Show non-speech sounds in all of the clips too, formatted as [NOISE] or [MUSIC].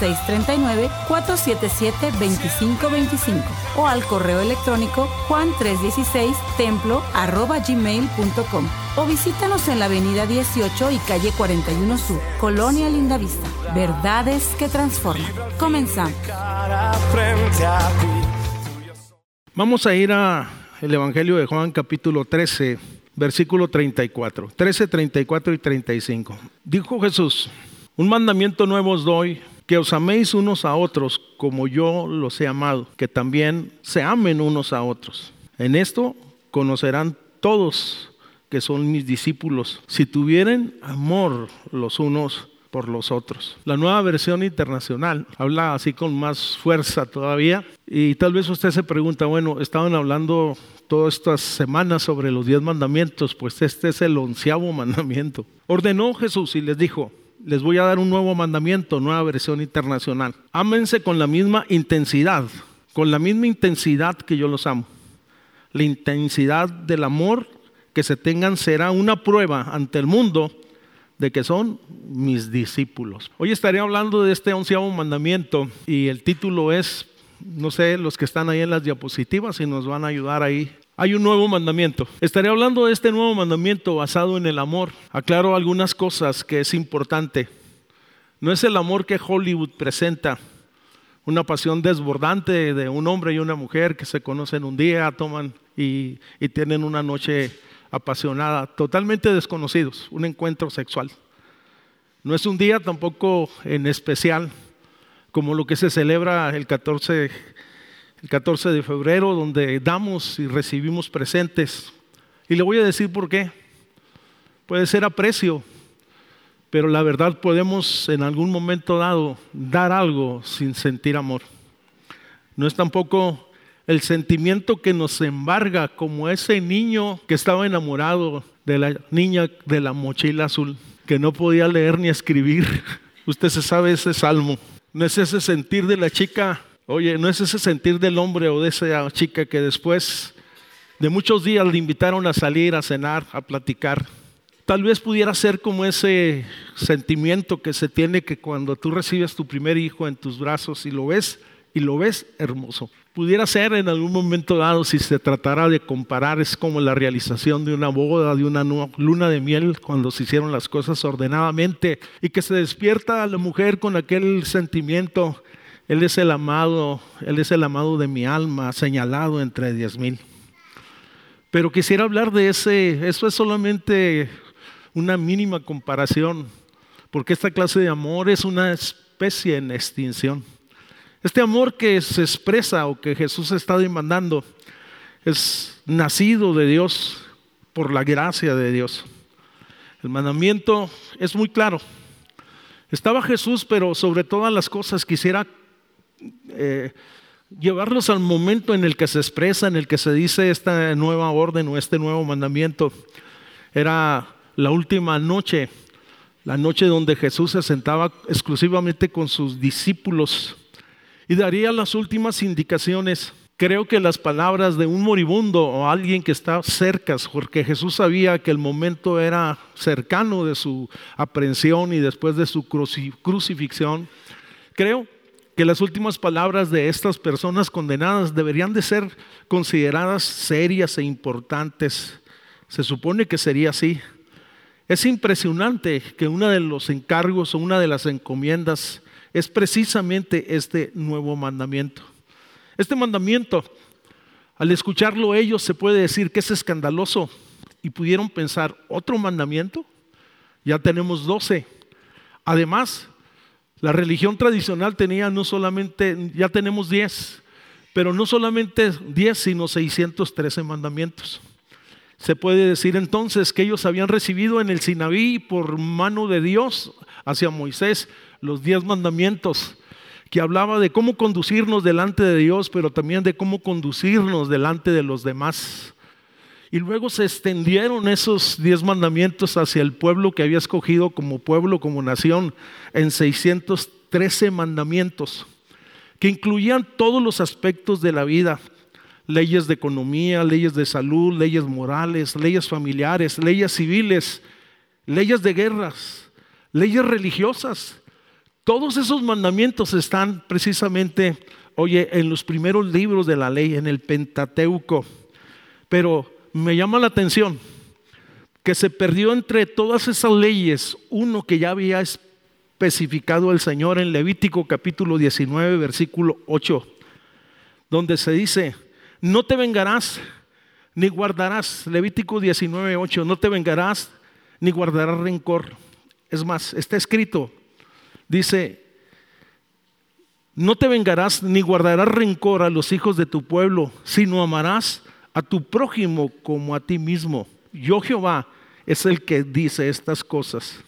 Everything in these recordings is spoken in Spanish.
639-477-2525 o al correo electrónico juan316templo gmail.com o visítanos en la avenida 18 y calle 41 Sur, Colonia Lindavista. Verdades que transforman. Comenzamos. Vamos a ir a el Evangelio de Juan capítulo 13, versículo 34. 13, 34 y 35. Dijo Jesús, un mandamiento nuevo os doy que os améis unos a otros como yo los he amado, que también se amen unos a otros. En esto conocerán todos que son mis discípulos, si tuvieren amor los unos por los otros. La nueva versión internacional habla así con más fuerza todavía y tal vez usted se pregunta, bueno, estaban hablando todas estas semanas sobre los diez mandamientos, pues este es el onceavo [LAUGHS] mandamiento. Ordenó Jesús y les dijo, les voy a dar un nuevo mandamiento, nueva versión internacional. Ámense con la misma intensidad, con la misma intensidad que yo los amo. La intensidad del amor que se tengan será una prueba ante el mundo de que son mis discípulos. Hoy estaré hablando de este onceavo mandamiento y el título es, no sé, los que están ahí en las diapositivas y nos van a ayudar ahí hay un nuevo mandamiento. Estaré hablando de este nuevo mandamiento basado en el amor. Aclaro algunas cosas que es importante. No es el amor que Hollywood presenta, una pasión desbordante de un hombre y una mujer que se conocen un día, toman y, y tienen una noche apasionada, totalmente desconocidos, un encuentro sexual. No es un día tampoco en especial como lo que se celebra el 14 el 14 de febrero, donde damos y recibimos presentes. Y le voy a decir por qué. Puede ser aprecio, pero la verdad podemos en algún momento dado dar algo sin sentir amor. No es tampoco el sentimiento que nos embarga como ese niño que estaba enamorado de la niña de la mochila azul, que no podía leer ni escribir. [LAUGHS] Usted se sabe ese salmo. No es ese sentir de la chica Oye, no es ese sentir del hombre o de esa chica que después de muchos días le invitaron a salir, a cenar, a platicar. Tal vez pudiera ser como ese sentimiento que se tiene que cuando tú recibes tu primer hijo en tus brazos y lo ves y lo ves hermoso. Pudiera ser en algún momento dado, si se tratara de comparar, es como la realización de una boda, de una luna de miel, cuando se hicieron las cosas ordenadamente y que se despierta la mujer con aquel sentimiento él es el amado, Él es el amado de mi alma, señalado entre diez mil. Pero quisiera hablar de ese, eso es solamente una mínima comparación, porque esta clase de amor es una especie en extinción. Este amor que se expresa o que Jesús está demandando es nacido de Dios por la gracia de Dios. El mandamiento es muy claro. Estaba Jesús, pero sobre todas las cosas quisiera eh, llevarlos al momento en el que se expresa, en el que se dice esta nueva orden o este nuevo mandamiento. Era la última noche, la noche donde Jesús se sentaba exclusivamente con sus discípulos y daría las últimas indicaciones. Creo que las palabras de un moribundo o alguien que está cerca, porque Jesús sabía que el momento era cercano de su aprehensión y después de su crucifixión, creo que las últimas palabras de estas personas condenadas deberían de ser consideradas serias e importantes. Se supone que sería así. Es impresionante que uno de los encargos o una de las encomiendas es precisamente este nuevo mandamiento. Este mandamiento, al escucharlo ellos, se puede decir que es escandaloso y pudieron pensar, ¿otro mandamiento? Ya tenemos doce. Además, la religión tradicional tenía no solamente, ya tenemos 10, pero no solamente 10, sino 613 mandamientos. Se puede decir entonces que ellos habían recibido en el Sinaví por mano de Dios hacia Moisés los 10 mandamientos que hablaba de cómo conducirnos delante de Dios, pero también de cómo conducirnos delante de los demás. Y luego se extendieron esos diez mandamientos hacia el pueblo que había escogido como pueblo, como nación, en 613 mandamientos, que incluían todos los aspectos de la vida, leyes de economía, leyes de salud, leyes morales, leyes familiares, leyes civiles, leyes de guerras, leyes religiosas. Todos esos mandamientos están precisamente, oye, en los primeros libros de la ley, en el Pentateuco. Pero me llama la atención que se perdió entre todas esas leyes uno que ya había especificado el Señor en Levítico capítulo 19, versículo 8, donde se dice, no te vengarás ni guardarás, Levítico 19, 8, no te vengarás ni guardarás rencor. Es más, está escrito, dice, no te vengarás ni guardarás rencor a los hijos de tu pueblo, sino amarás a tu prójimo como a ti mismo. Yo Jehová es el que dice estas cosas.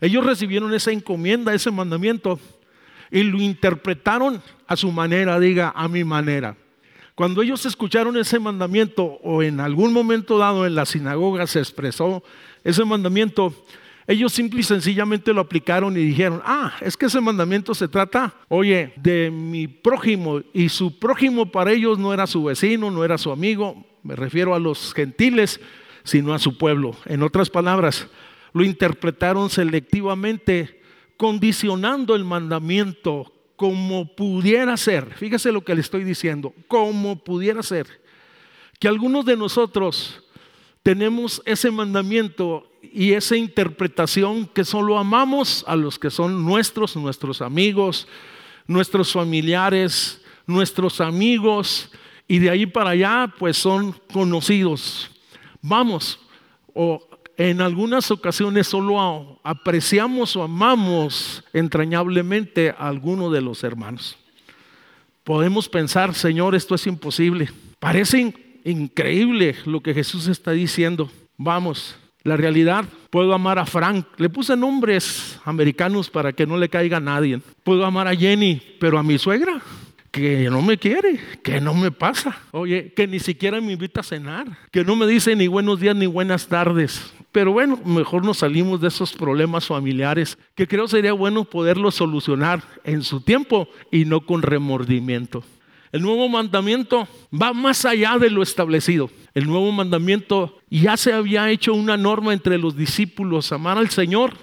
Ellos recibieron esa encomienda, ese mandamiento, y lo interpretaron a su manera, diga, a mi manera. Cuando ellos escucharon ese mandamiento o en algún momento dado en la sinagoga se expresó ese mandamiento, ellos simple y sencillamente lo aplicaron y dijeron, ah, es que ese mandamiento se trata, oye, de mi prójimo y su prójimo para ellos no era su vecino, no era su amigo, me refiero a los gentiles, sino a su pueblo. En otras palabras, lo interpretaron selectivamente, condicionando el mandamiento como pudiera ser. Fíjese lo que le estoy diciendo, como pudiera ser. Que algunos de nosotros tenemos ese mandamiento y esa interpretación que solo amamos a los que son nuestros, nuestros amigos, nuestros familiares, nuestros amigos, y de ahí para allá pues son conocidos. Vamos, o en algunas ocasiones solo apreciamos o amamos entrañablemente a alguno de los hermanos. Podemos pensar, Señor, esto es imposible. Parece increíble lo que Jesús está diciendo. Vamos, la realidad, puedo amar a Frank. Le puse nombres americanos para que no le caiga a nadie. Puedo amar a Jenny, pero a mi suegra que no me quiere, que no me pasa. Oye, que ni siquiera me invita a cenar, que no me dice ni buenos días ni buenas tardes. Pero bueno, mejor nos salimos de esos problemas familiares que creo sería bueno poderlos solucionar en su tiempo y no con remordimiento. El nuevo mandamiento va más allá de lo establecido. El nuevo mandamiento ya se había hecho una norma entre los discípulos, amar al Señor,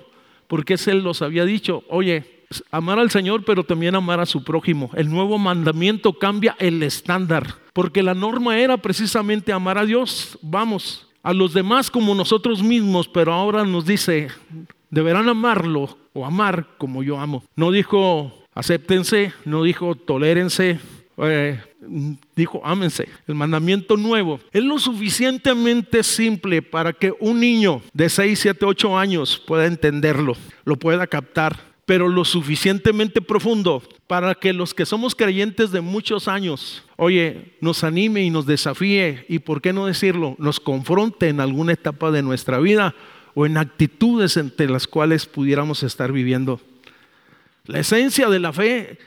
porque Él los había dicho, oye, amar al Señor, pero también amar a su prójimo. El nuevo mandamiento cambia el estándar, porque la norma era precisamente amar a Dios, vamos, a los demás como nosotros mismos, pero ahora nos dice, deberán amarlo o amar como yo amo. No dijo acéptense, no dijo tolérense, eh, dijo ámense. El mandamiento nuevo es lo suficientemente simple para que un niño de 6, 7, 8 años pueda entenderlo, lo pueda captar pero lo suficientemente profundo para que los que somos creyentes de muchos años, oye, nos anime y nos desafíe y, ¿por qué no decirlo?, nos confronte en alguna etapa de nuestra vida o en actitudes entre las cuales pudiéramos estar viviendo. La esencia de la fe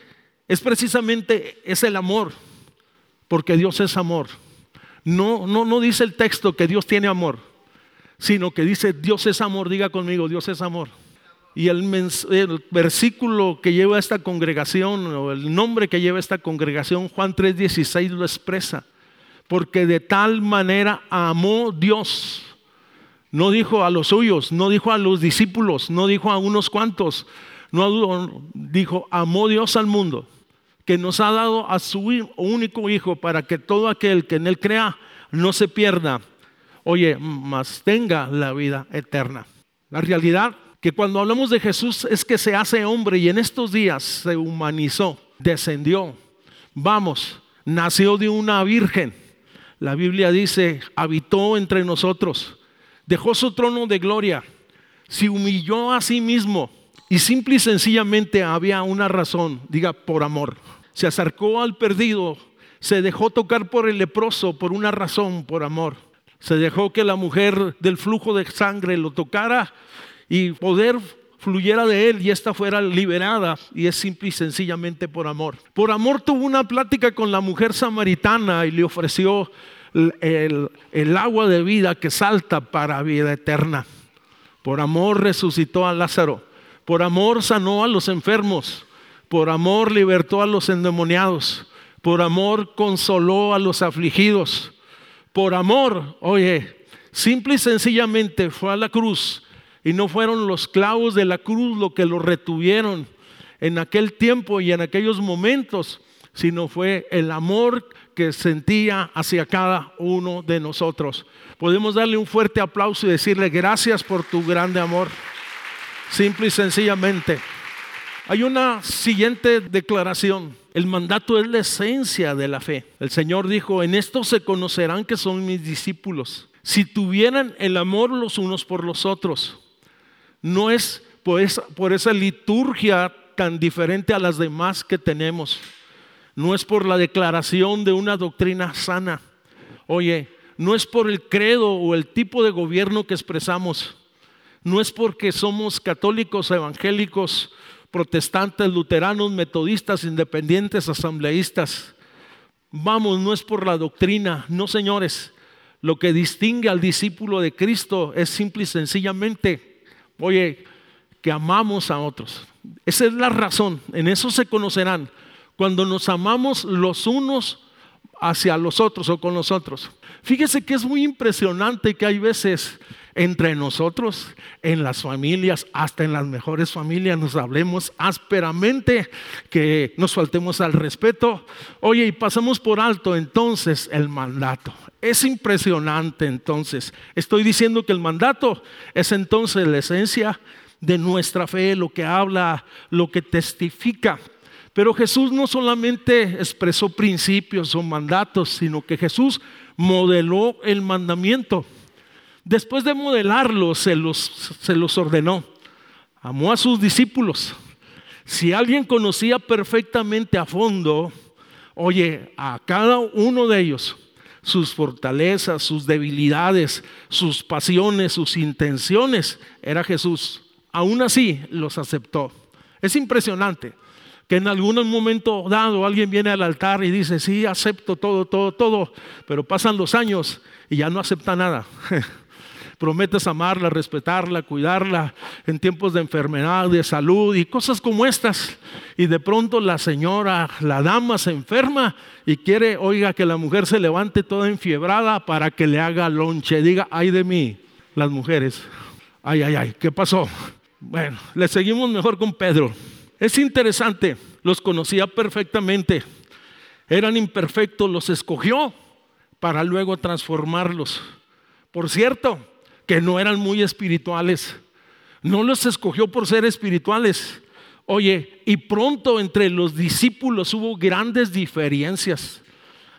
es precisamente es el amor, porque Dios es amor. No, no, no dice el texto que Dios tiene amor, sino que dice Dios es amor. Diga conmigo, Dios es amor. Y el, versículo que lleva esta congregación, o el nombre que lleva esta congregación, Juan 3:16 lo expresa. Porque de tal manera amó Dios. No dijo a los suyos, no dijo a los discípulos, no dijo a unos cuantos, no dijo, amó Dios al mundo, que nos ha dado a su único hijo para que todo aquel que en él crea no se pierda, oye, mas tenga la vida eterna. La realidad que cuando hablamos de Jesús es que se hace hombre y en estos días se humanizó, descendió. Vamos, nació de una virgen. La Biblia dice, habitó entre nosotros, dejó su trono de gloria, se humilló a sí mismo y simple y sencillamente había una razón, diga, por amor. Se acercó al perdido, se dejó tocar por el leproso por una razón, por amor. Se dejó que la mujer del flujo de sangre lo tocara y poder fluyera de él y esta fuera liberada y es simple y sencillamente por amor. Por amor tuvo una plática con la mujer samaritana y le ofreció el, el, agua de vida que salta para vida eterna. Por amor resucitó a Lázaro. Por amor sanó a los enfermos. Por amor libertó a los endemoniados, por amor consoló a los afligidos, por amor, oye, simple y sencillamente fue a la cruz y no fueron los clavos de la cruz lo que lo retuvieron en aquel tiempo y en aquellos momentos, sino fue el amor que sentía hacia cada uno de nosotros. Podemos darle un fuerte aplauso y decirle gracias por tu grande amor. Simple y sencillamente. Hay una siguiente declaración. El mandato es la esencia de la fe. El Señor dijo, en esto se conocerán que son mis discípulos. Si tuvieran el amor los unos por los otros. No es por esa, liturgia tan diferente a las demás que tenemos. No es por la declaración de una doctrina sana. Oye, no es por el credo o el tipo de gobierno que expresamos. No es porque somos católicos, evangélicos, protestantes, luteranos, metodistas, independientes, asambleístas. Vamos, no es por la doctrina, no señores. Lo que distingue al discípulo de Cristo es simple y sencillamente, oye, que amamos a otros. Esa es la razón, en eso se conocerán, cuando nos amamos los unos hacia los otros o con los otros. Fíjese que es muy impresionante que hay veces entre nosotros, en las familias, hasta en las mejores familias, nos hablemos ásperamente, que nos faltemos al respeto. Oye, y pasamos por alto entonces el mandato. Es impresionante entonces. Estoy diciendo que el mandato es entonces la esencia de nuestra fe, lo que habla, lo que testifica. Pero Jesús no solamente expresó principios o mandatos, sino que Jesús modeló el mandamiento. Después de modelarlo, se los, se los ordenó. Amó a sus discípulos. Si alguien conocía perfectamente a fondo, oye, a cada uno de ellos, sus fortalezas, sus debilidades, sus pasiones, sus intenciones, era Jesús. Aún así los aceptó. Es impresionante que en algún momento dado alguien viene al altar y dice, sí, acepto todo, todo, todo, pero pasan los años y ya no acepta nada. [LAUGHS] Prometes amarla, respetarla, cuidarla en tiempos de enfermedad, de salud y cosas como estas. Y de pronto la señora, la dama se enferma y quiere, oiga, que la mujer se levante toda enfiebrada para que le haga lonche. Diga, ay de mí, las mujeres. Ay, ay, ay, ¿qué pasó? Bueno, le seguimos mejor con Pedro. Es interesante, los conocía perfectamente. Eran imperfectos, los escogió para luego transformarlos. Por cierto, que no eran muy espirituales. No los escogió por ser espirituales. Oye, y pronto entre los discípulos hubo grandes diferencias.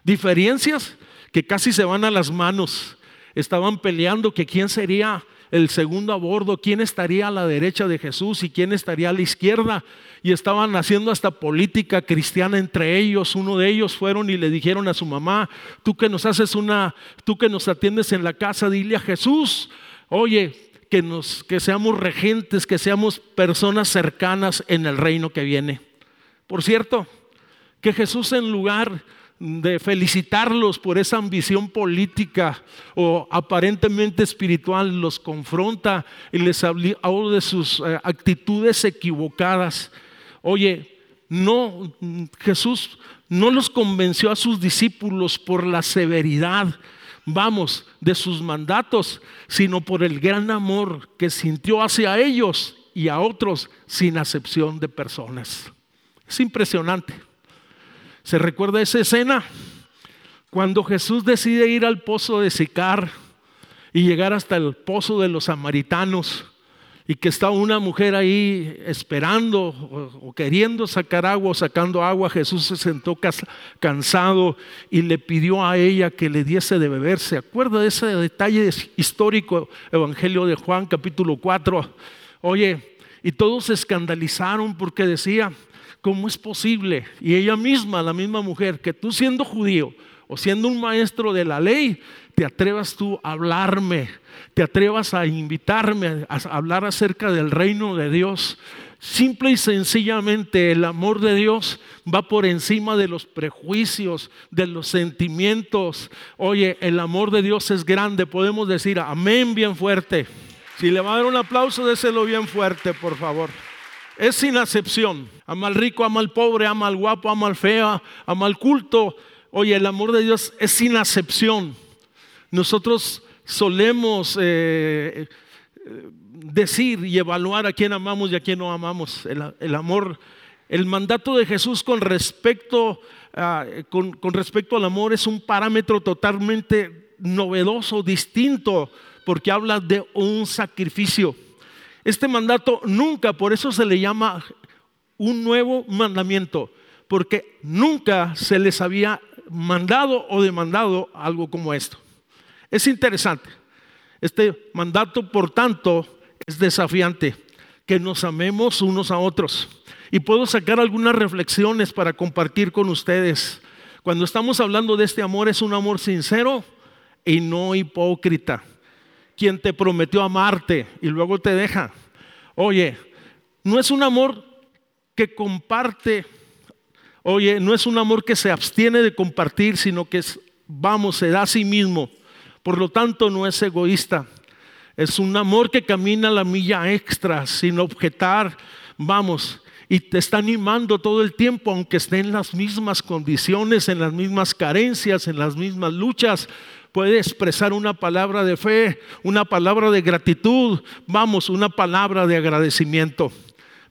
Diferencias que casi se van a las manos. Estaban peleando que quién sería el segundo a bordo, quién estaría a la derecha de Jesús y quién estaría a la izquierda. Y estaban haciendo hasta política cristiana entre ellos. Uno de ellos fueron y le dijeron a su mamá, tú que nos haces una, tú que nos atiendes en la casa, dile a Jesús, oye, que, nos, que seamos regentes, que seamos personas cercanas en el reino que viene. Por cierto, que Jesús en lugar de felicitarlos por esa ambición política o aparentemente espiritual, los confronta y les habla de sus eh, actitudes equivocadas. Oye, no, Jesús no los convenció a sus discípulos por la severidad, vamos, de sus mandatos, sino por el gran amor que sintió hacia ellos y a otros sin acepción de personas. Es impresionante. ¿Se recuerda esa escena? Cuando Jesús decide ir al pozo de Sicar y llegar hasta el pozo de los samaritanos y que está una mujer ahí esperando o, queriendo sacar agua o sacando agua, Jesús se sentó cansado y le pidió a ella que le diese de beber. ¿Se acuerda de ese detalle histórico, Evangelio de Juan capítulo 4? Oye, y todos se escandalizaron porque decía, ¿cómo es posible? Y ella misma, la misma mujer, que tú siendo judío o siendo un maestro de la ley, te atrevas tú a hablarme, te atrevas a invitarme a hablar acerca del reino de Dios. Simple y sencillamente el amor de Dios va por encima de los prejuicios, de los sentimientos. Oye, el amor de Dios es grande. Podemos decir amén bien fuerte. Si le va a dar un aplauso, déselo bien fuerte, por favor. es sin acepción. Ama al rico, ama al pobre, ama al guapo, ama al feo, ama al culto. Oye, el amor de Dios es sin acepción. Nosotros solemos eh, decir y evaluar a quién amamos y a quién no amamos. El, amor, el mandato de Jesús con respecto, con, con respecto al amor es un parámetro totalmente novedoso, distinto, porque habla de un sacrificio. Este mandato nunca, por eso se le llama un nuevo mandamiento, porque nunca se les había mandado o demandado algo como esto. Es interesante. Este mandato, por tanto, es desafiante, que nos amemos unos a otros. Y puedo sacar algunas reflexiones para compartir con ustedes. Cuando estamos hablando de este amor, es un amor sincero y no hipócrita. Quien te prometió amarte y luego te deja. Oye, no es un amor que comparte, oye, no es un amor que se abstiene de compartir, sino que es, vamos, se da a sí mismo. Por lo tanto, no es egoísta. Es un amor que camina la milla extra, sin objetar, vamos, y te está animando todo el tiempo, aunque esté en las mismas condiciones, en las mismas carencias, en las mismas luchas. Puede expresar una palabra de fe, una palabra de gratitud, vamos, una palabra de agradecimiento.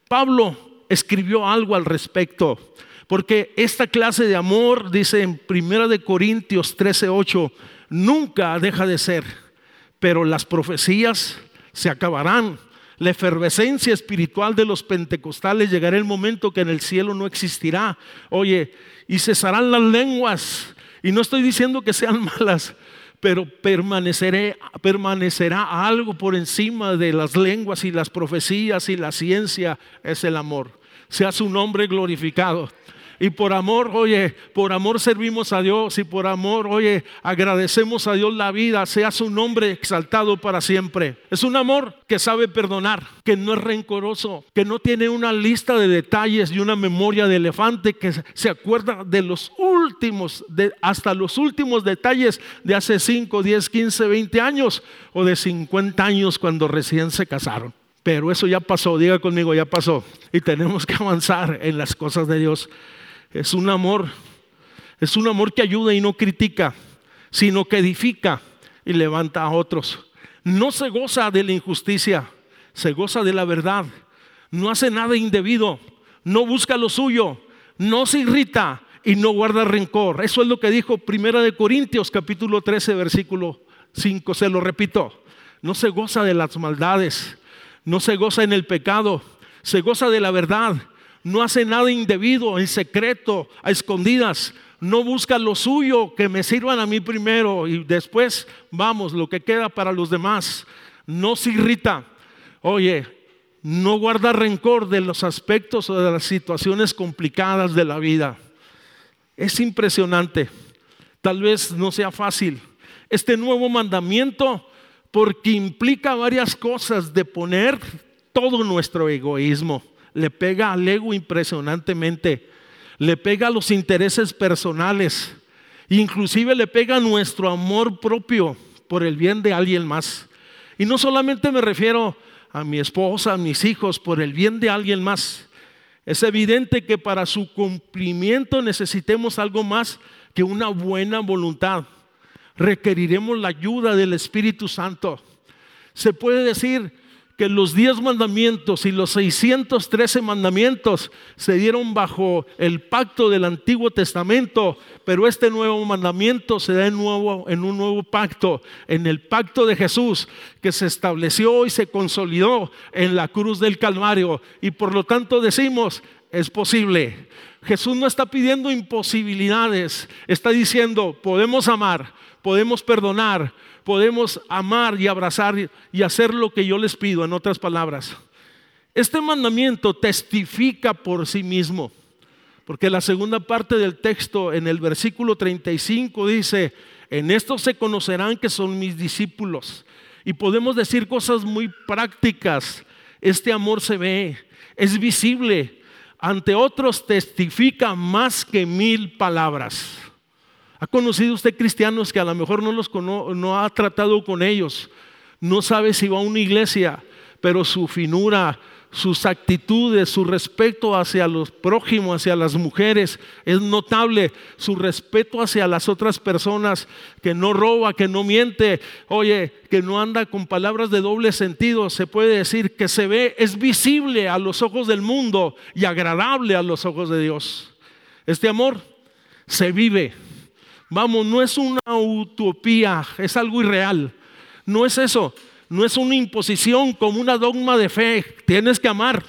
Pablo escribió algo al respecto, porque esta clase de amor, dice en 1 de Corintios 13:8, nunca deja de ser, pero las profecías se acabarán. La efervescencia espiritual de los pentecostales llegará el momento que en el cielo no existirá. Oye, y cesarán las lenguas. Y no estoy diciendo que sean [LAUGHS] malas, pero permanecerá algo por encima de las lenguas y las profecías y la ciencia, es el amor. Sea su nombre glorificado. Y por amor, oye, por amor servimos a Dios y por amor, oye, agradecemos a Dios la vida, sea su nombre exaltado para siempre. Es un amor que sabe perdonar, que no es rencoroso, que no tiene una lista de detalles y una memoria de elefante, que se acuerda de los últimos, hasta los últimos detalles de hace 5, 10, 15, 20 años o de 50 años cuando recién se casaron. Pero eso ya pasó, diga conmigo, ya pasó. Y tenemos que avanzar en las cosas de Dios. Es un amor, es un amor que ayuda y no critica, sino que edifica y levanta a otros. No se goza de la injusticia, se goza de la verdad. No hace nada indebido, no busca lo suyo, no se irrita y no guarda rencor. Eso es lo que dijo Primera de Corintios capítulo 13 versículo 5, se lo repito. No se goza de las maldades, no se goza en el pecado, se goza de la verdad no hace nada indebido, en secreto, a escondidas. No busca lo suyo, que me sirvan a mí primero y después vamos, lo que queda para los demás. No se irrita. Oye, no guarda rencor de los aspectos o de las situaciones complicadas de la vida. Es impresionante. Tal vez no sea fácil. Este nuevo mandamiento, porque implica varias cosas de poner todo nuestro egoísmo le pega al ego impresionantemente, le pega a los intereses personales, inclusive le pega a nuestro amor propio por el bien de alguien más. Y no solamente me refiero a mi esposa, a mis hijos, por el bien de alguien más. Es evidente que para su cumplimiento necesitemos algo más que una buena voluntad. Requeriremos la ayuda del Espíritu Santo. Se puede decir que los diez mandamientos y los 613 mandamientos se dieron bajo el pacto del Antiguo Testamento, pero este nuevo mandamiento se da en, nuevo, en un nuevo pacto, en el pacto de Jesús, que se estableció y se consolidó en la cruz del Calvario. Y por lo tanto decimos, es posible. Jesús no está pidiendo imposibilidades, está diciendo, podemos amar, podemos perdonar, podemos amar y abrazar y hacer lo que yo les pido, en otras palabras. Este mandamiento testifica por sí mismo, porque la segunda parte del texto en el versículo 35 dice, en esto se conocerán que son mis discípulos. Y podemos decir cosas muy prácticas. Este amor se ve, es visible. Ante otros testifica más que mil palabras. ¿Ha conocido usted cristianos que a lo mejor no, los no ha tratado con ellos? No sabe si va a una iglesia, pero su finura, sus actitudes, su respeto hacia los prójimos, hacia las mujeres. Es notable su respeto hacia las otras personas, que no roba, que no miente, oye, que no anda con palabras de doble sentido. Se puede decir que se ve, es visible a los ojos del mundo y agradable a los ojos de Dios. Este amor se vive. Vamos, no es una utopía, es algo irreal. No es eso no es una imposición como una dogma de fe. Tienes que amar.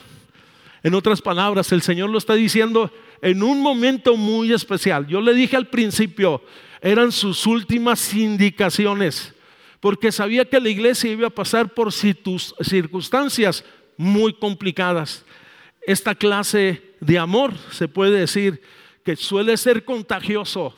En otras palabras, el Señor lo está diciendo en un momento muy especial. Yo le dije al principio, eran sus últimas indicaciones, porque sabía que la iglesia iba a pasar por circunstancias muy complicadas. Esta clase de amor se puede decir que suele ser contagioso,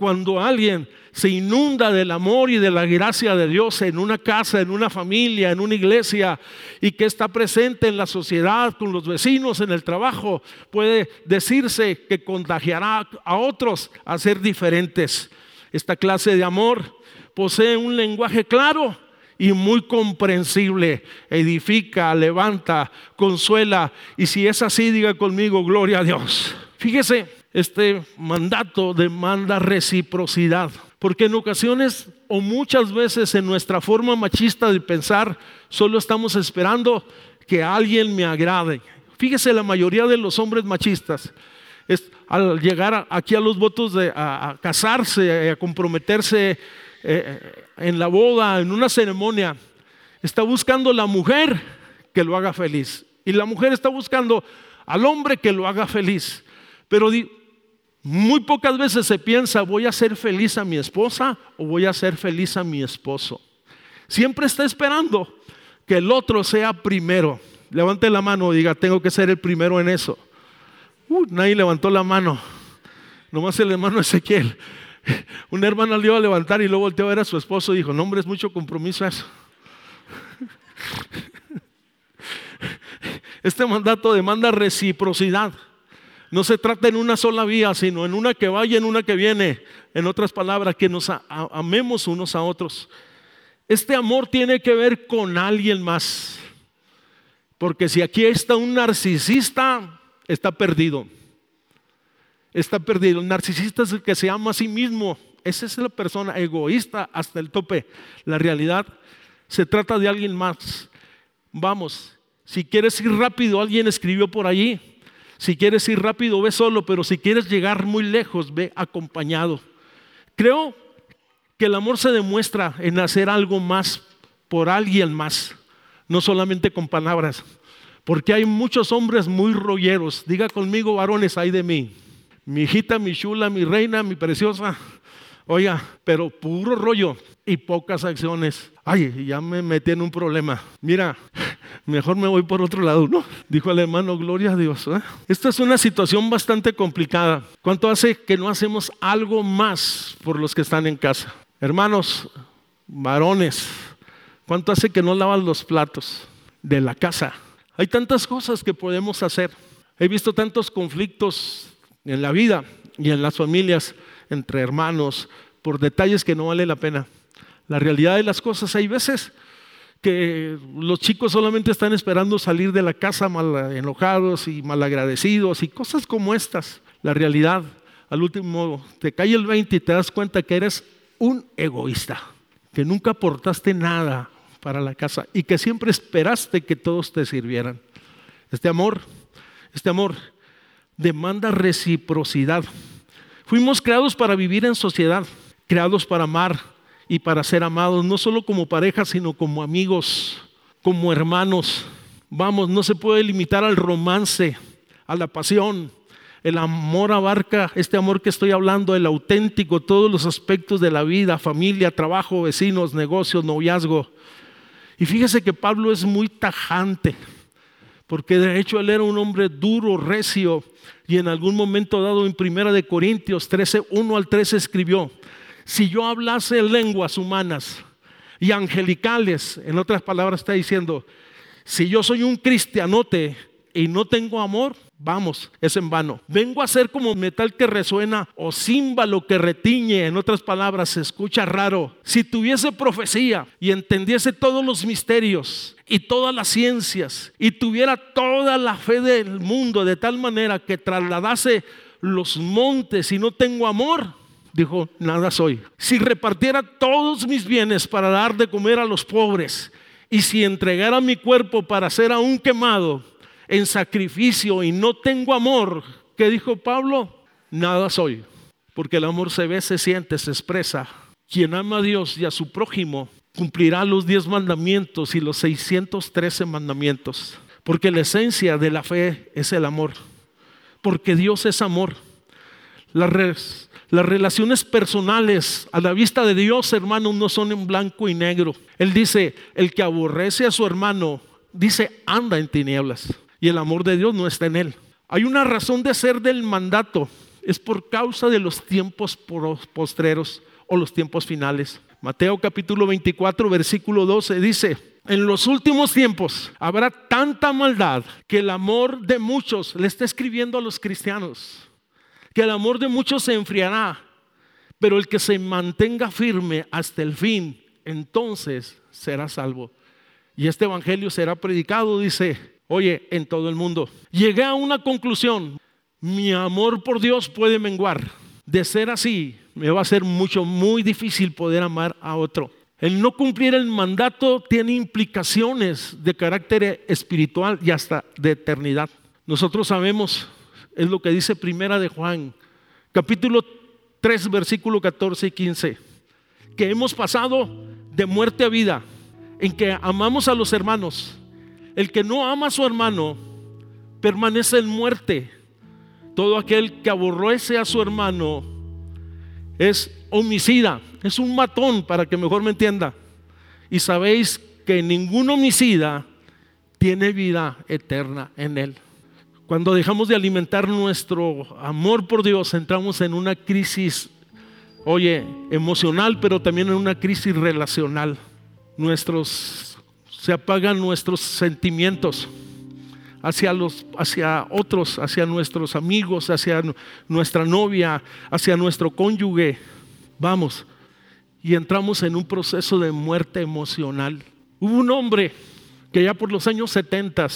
cuando alguien se inunda del amor y de la gracia de Dios en una casa, en una familia, en una iglesia y que está presente en la sociedad, con los vecinos, en el trabajo, puede decirse que contagiará a otros a ser diferentes. Esta clase de amor posee un lenguaje claro y muy comprensible. Edifica, levanta, consuela. Y si es así, diga conmigo, gloria a Dios. Fíjese, este mandato demanda reciprocidad, porque en ocasiones o muchas veces en nuestra forma machista de pensar solo estamos esperando que alguien me agrade. Fíjese, la mayoría de los hombres machistas, al llegar aquí a los votos de a, casarse, a comprometerse eh, eh, en la boda, en una ceremonia, está buscando la mujer que lo haga feliz. Y la mujer está buscando al hombre que lo haga feliz. Pero muy pocas veces se piensa, voy a ser feliz a mi esposa o voy a ser feliz a mi esposo. Siempre está esperando que el otro sea primero. Levante la mano y diga, tengo que ser el primero en eso. Uh, nadie levantó la mano. Nomás el hermano Ezequiel. [LAUGHS] Una hermana le iba a levantar y luego volteó a ver a su esposo y dijo, no hombre, es mucho compromiso eso. [LAUGHS] Este mandato demanda reciprocidad. No se trata en una sola vía, sino en una que vaya, en una que viene. En otras palabras, que nos amemos unos a otros. Este amor tiene que ver con alguien más. Porque si aquí está un narcisista, está perdido. Está perdido. El narcisista es el que se ama a sí mismo. Esa es la persona egoísta hasta el tope. La realidad se trata de alguien más. Vamos, si quieres ir rápido, alguien escribió por allí, si quieres ir rápido, ve solo, pero si quieres llegar muy lejos, ve acompañado. Creo que el amor se demuestra en hacer algo más por alguien más, no solamente con palabras. Porque hay muchos hombres muy rolleros. Diga conmigo, varones, hay de mí. Mi hijita, mi chula, mi reina, mi preciosa. Oiga, pero puro rollo y pocas acciones. Ay, ya me metí en un problema. Mira, mejor me voy por otro lado, ¿no? Dijo el hermano, gloria a Dios. ¿eh? Esta es una situación bastante complicada. ¿Cuánto hace que no hacemos algo más por los que están en casa? Hermanos, varones, ¿cuánto hace que no lavan los platos de la casa? Hay tantas cosas que podemos hacer. He visto tantos conflictos en la vida y en las familias entre hermanos por detalles que no vale la pena. La realidad de las cosas hay veces que los chicos solamente están esperando salir de la casa mal enojados y malagradecidos y cosas como estas. La realidad, al último, te cae el 20 y te das cuenta que eres un egoísta, que nunca aportaste nada para la casa y que siempre esperaste que todos te sirvieran. Este amor, este amor demanda reciprocidad. Fuimos creados para vivir en sociedad, creados para amar, y para ser amados, no solo como pareja, sino como amigos, como hermanos. Vamos, no se puede limitar al romance, a la pasión. El amor abarca, este amor que estoy hablando, el auténtico, todos los aspectos de la vida, familia, trabajo, vecinos, negocios, noviazgo. Y fíjese que Pablo es muy tajante, porque de hecho él era un hombre duro, recio, y en algún momento dado en Primera de Corintios 13, 1 al 13 escribió, si yo hablase lenguas humanas y angelicales, en otras palabras está diciendo, si yo soy un cristianote y no tengo amor, vamos, es en vano. Vengo a ser como metal que resuena o címbalo que retiñe, en otras palabras, se escucha raro. Si tuviese profecía y entendiese todos los misterios y todas las ciencias y tuviera toda la fe del mundo de tal manera que trasladase los montes y no tengo amor, dijo, nada soy. Si repartiera todos mis bienes para dar de comer a los pobres y si entregara mi cuerpo para ser aún quemado en sacrificio y no tengo amor, ¿qué dijo Pablo? Nada soy. Porque el amor se ve, se siente, se expresa. Quien ama a Dios y a su prójimo cumplirá los diez mandamientos y los 613 mandamientos. Porque la esencia de la fe es el amor. Porque Dios es amor. Las, las relaciones personales a la vista de Dios, hermano, no son en blanco y negro. Él dice, el que aborrece a su hermano, dice, anda en tinieblas. Y el amor de Dios no está en él. Hay una razón de ser del mandato. Es por causa de los tiempos postreros o los tiempos finales. Mateo capítulo 24, versículo 12 dice, en los últimos tiempos habrá tanta maldad que el amor de muchos, le está escribiendo a los cristianos, que el amor de muchos se enfriará, pero el que se mantenga firme hasta el fin, entonces será salvo. Y este evangelio será predicado, dice, oye, en todo el mundo. Llegué a una conclusión, mi amor por Dios puede menguar. De ser así, me va a ser mucho, muy difícil poder amar a otro. El no cumplir el mandato tiene implicaciones de carácter espiritual y hasta de eternidad. Nosotros sabemos es lo que dice Primera de Juan, capítulo 3, versículo 14 y 15, que hemos pasado de muerte a vida, en que amamos a los hermanos. El que no ama a su hermano permanece en muerte. Todo aquel que aborrece a su hermano es homicida, es un matón, para que mejor me entienda. Y sabéis que ningún homicida tiene vida eterna en él. Cuando dejamos de alimentar nuestro amor por Dios, entramos en una crisis, oye, emocional, pero también en una crisis relacional. Nuestros, se apagan nuestros sentimientos hacia, los, hacia otros, hacia nuestros amigos, hacia nuestra novia, hacia nuestro cónyuge. Vamos, y entramos en un proceso de muerte emocional. Hubo un hombre que ya por los años 70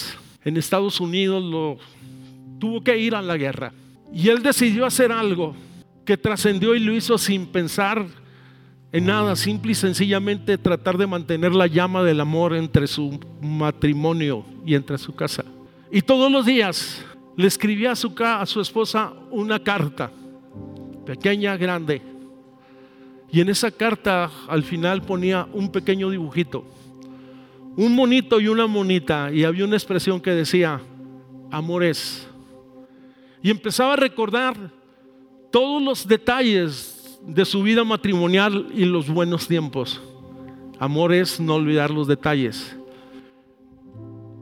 en Estados Unidos tuvo que ir a la guerra. Y él decidió hacer algo que trascendió y lo hizo sin pensar en nada, simple y sencillamente tratar de mantener la llama del amor entre su matrimonio y entre su casa. Y todos los días le escribía a su, a su esposa una carta, pequeña, grande. Y en esa carta al final ponía un pequeño dibujito, un monito y una monita, y había una expresión que decía, amores y empezaba a recordar todos los detalles de su vida matrimonial y los buenos tiempos. Amor es no olvidar los detalles.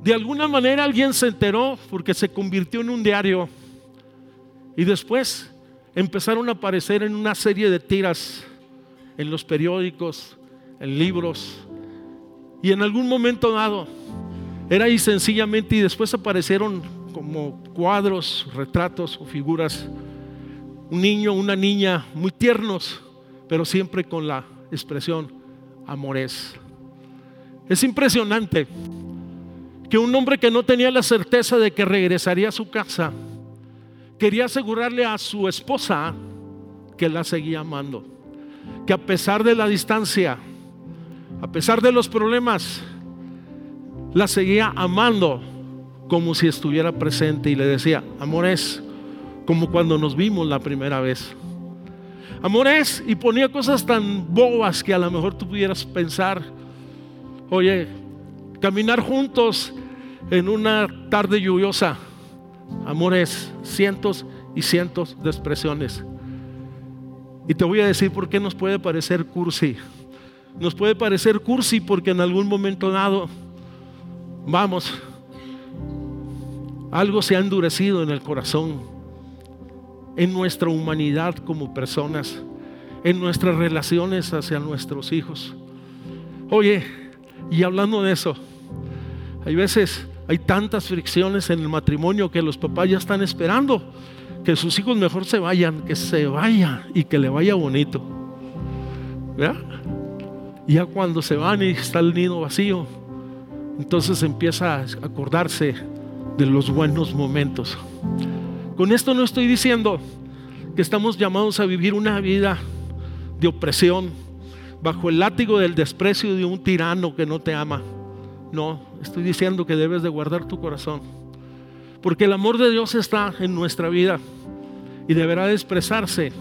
De alguna manera alguien se enteró porque se convirtió en un diario y después empezaron a aparecer en una serie de tiras en los periódicos, en libros y en algún momento dado era ahí sencillamente y después aparecieron como cuadros, retratos o figuras, un niño, una niña muy tiernos, pero siempre con la expresión amores. Es impresionante que un hombre que no tenía la certeza de que regresaría a su casa, quería asegurarle a su esposa que la seguía amando, que a pesar de la distancia, a pesar de los problemas, la seguía amando como si estuviera presente y le decía, amor es como cuando nos vimos la primera vez. Amor es, y ponía cosas tan bobas que a lo mejor tú pudieras pensar, oye, caminar juntos en una tarde lluviosa, amor es cientos y cientos de expresiones. Y te voy a decir por qué nos puede parecer cursi. Nos puede parecer cursi porque en algún momento dado, vamos, algo se ha endurecido en el corazón, en nuestra humanidad como personas, en nuestras relaciones hacia nuestros hijos. Oye, y hablando de eso, hay veces Hay tantas fricciones en el matrimonio que los papás ya están esperando que sus hijos mejor se vayan, que se vaya y que le vaya bonito. ¿Verdad? ya cuando se van y está el nido vacío, entonces empieza a acordarse de los buenos momentos. Con esto no estoy diciendo que estamos llamados a vivir una vida de opresión bajo el látigo del desprecio de un tirano que no te ama. No, estoy diciendo que debes de guardar tu corazón. Porque el amor de Dios está en nuestra vida y deberá de expresarse,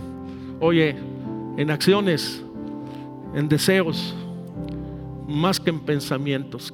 oye, en acciones, en deseos, más que en pensamientos.